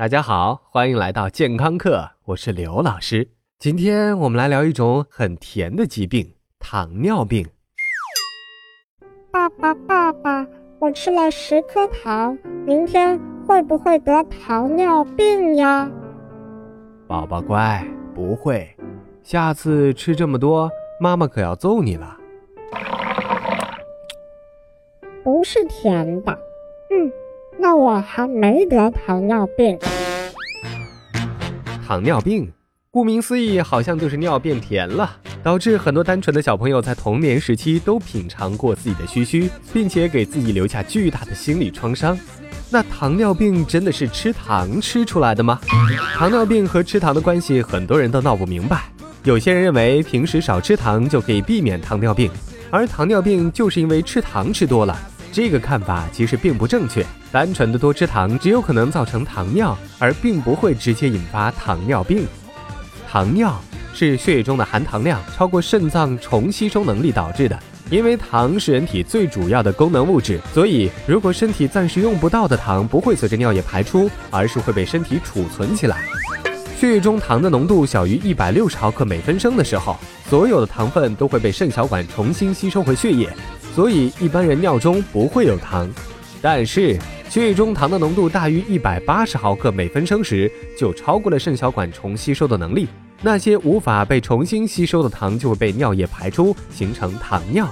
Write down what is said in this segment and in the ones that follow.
大家好，欢迎来到健康课，我是刘老师。今天我们来聊一种很甜的疾病——糖尿病。爸爸，爸爸，我吃了十颗糖，明天会不会得糖尿病呀？宝宝乖，不会。下次吃这么多，妈妈可要揍你了。不是甜的，嗯。那我还没得糖尿病。糖尿病，顾名思义，好像就是尿变甜了，导致很多单纯的小朋友在童年时期都品尝过自己的嘘嘘，并且给自己留下巨大的心理创伤。那糖尿病真的是吃糖吃出来的吗？糖尿病和吃糖的关系，很多人都闹不明白。有些人认为平时少吃糖就可以避免糖尿病，而糖尿病就是因为吃糖吃多了。这个看法其实并不正确。单纯的多吃糖只有可能造成糖尿，而并不会直接引发糖尿病。糖尿是血液中的含糖量超过肾脏重吸收能力导致的。因为糖是人体最主要的功能物质，所以如果身体暂时用不到的糖不会随着尿液排出，而是会被身体储存起来。血液中糖的浓度小于一百六十毫克每分升的时候，所有的糖分都会被肾小管重新吸收回血液。所以一般人尿中不会有糖，但是血液中糖的浓度大于一百八十毫克每分升时，就超过了肾小管重吸收的能力。那些无法被重新吸收的糖就会被尿液排出，形成糖尿。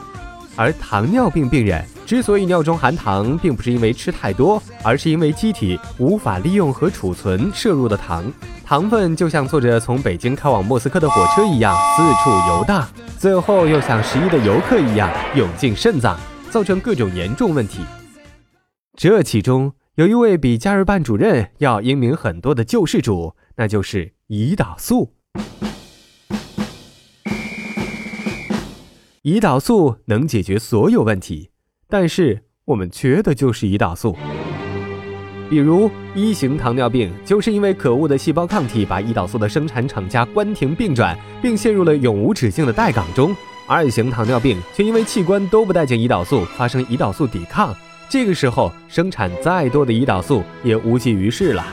而糖尿病病人之所以尿中含糖，并不是因为吃太多，而是因为机体无法利用和储存摄入的糖。糖分就像坐着从北京开往莫斯科的火车一样四处游荡，最后又像十一的游客一样涌进肾脏，造成各种严重问题。这其中有一位比加日办主任要英明很多的救世主，那就是胰岛素。胰岛素能解决所有问题，但是我们缺的就是胰岛素。比如一型糖尿病，就是因为可恶的细胞抗体把胰岛素的生产厂家关停并转，并陷入了永无止境的待岗中；二型糖尿病却因为器官都不待见胰岛素，发生胰岛素抵抗，这个时候生产再多的胰岛素也无济于事了。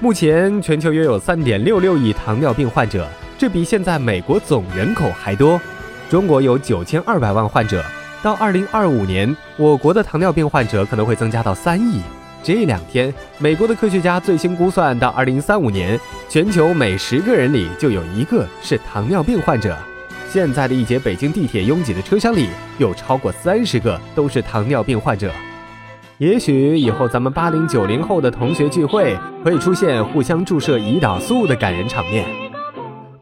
目前全球约有三点六六亿糖尿病患者，这比现在美国总人口还多。中国有九千二百万患者，到二零二五年，我国的糖尿病患者可能会增加到三亿。这两天，美国的科学家最新估算，到二零三五年，全球每十个人里就有一个是糖尿病患者。现在的一节北京地铁拥挤的车厢里，有超过三十个都是糖尿病患者。也许以后咱们八零九零后的同学聚会，会出现互相注射胰岛素的感人场面。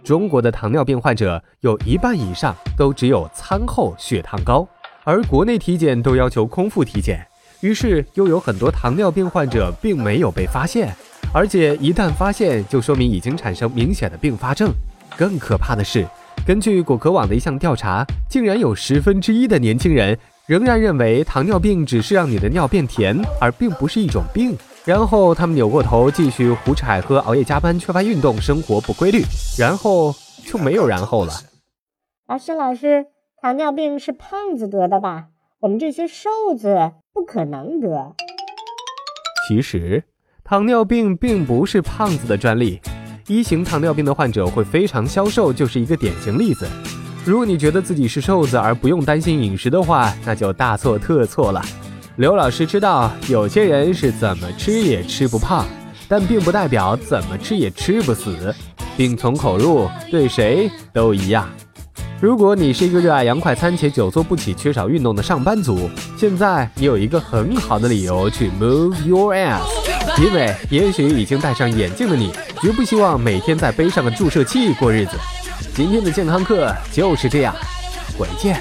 中国的糖尿病患者有一半以上都只有餐后血糖高，而国内体检都要求空腹体检。于是又有很多糖尿病患者并没有被发现，而且一旦发现，就说明已经产生明显的并发症。更可怕的是，根据果壳网的一项调查，竟然有十分之一的年轻人仍然认为糖尿病只是让你的尿变甜，而并不是一种病。然后他们扭过头继续胡吃海喝、熬夜加班、缺乏运动、生活不规律，然后就没有然后了。老师，老师，糖尿病是胖子得的吧？我们这些瘦子。不可能得。其实，糖尿病并不是胖子的专利。一型糖尿病的患者会非常消瘦，就是一个典型例子。如果你觉得自己是瘦子而不用担心饮食的话，那就大错特错了。刘老师知道，有些人是怎么吃也吃不胖，但并不代表怎么吃也吃不死。病从口入，对谁都一样。如果你是一个热爱洋快餐且久坐不起、缺少运动的上班族，现在你有一个很好的理由去 move your ass，因为也许已经戴上眼镜的你，绝不希望每天在背上个注射器过日子。今天的健康课就是这样，回见。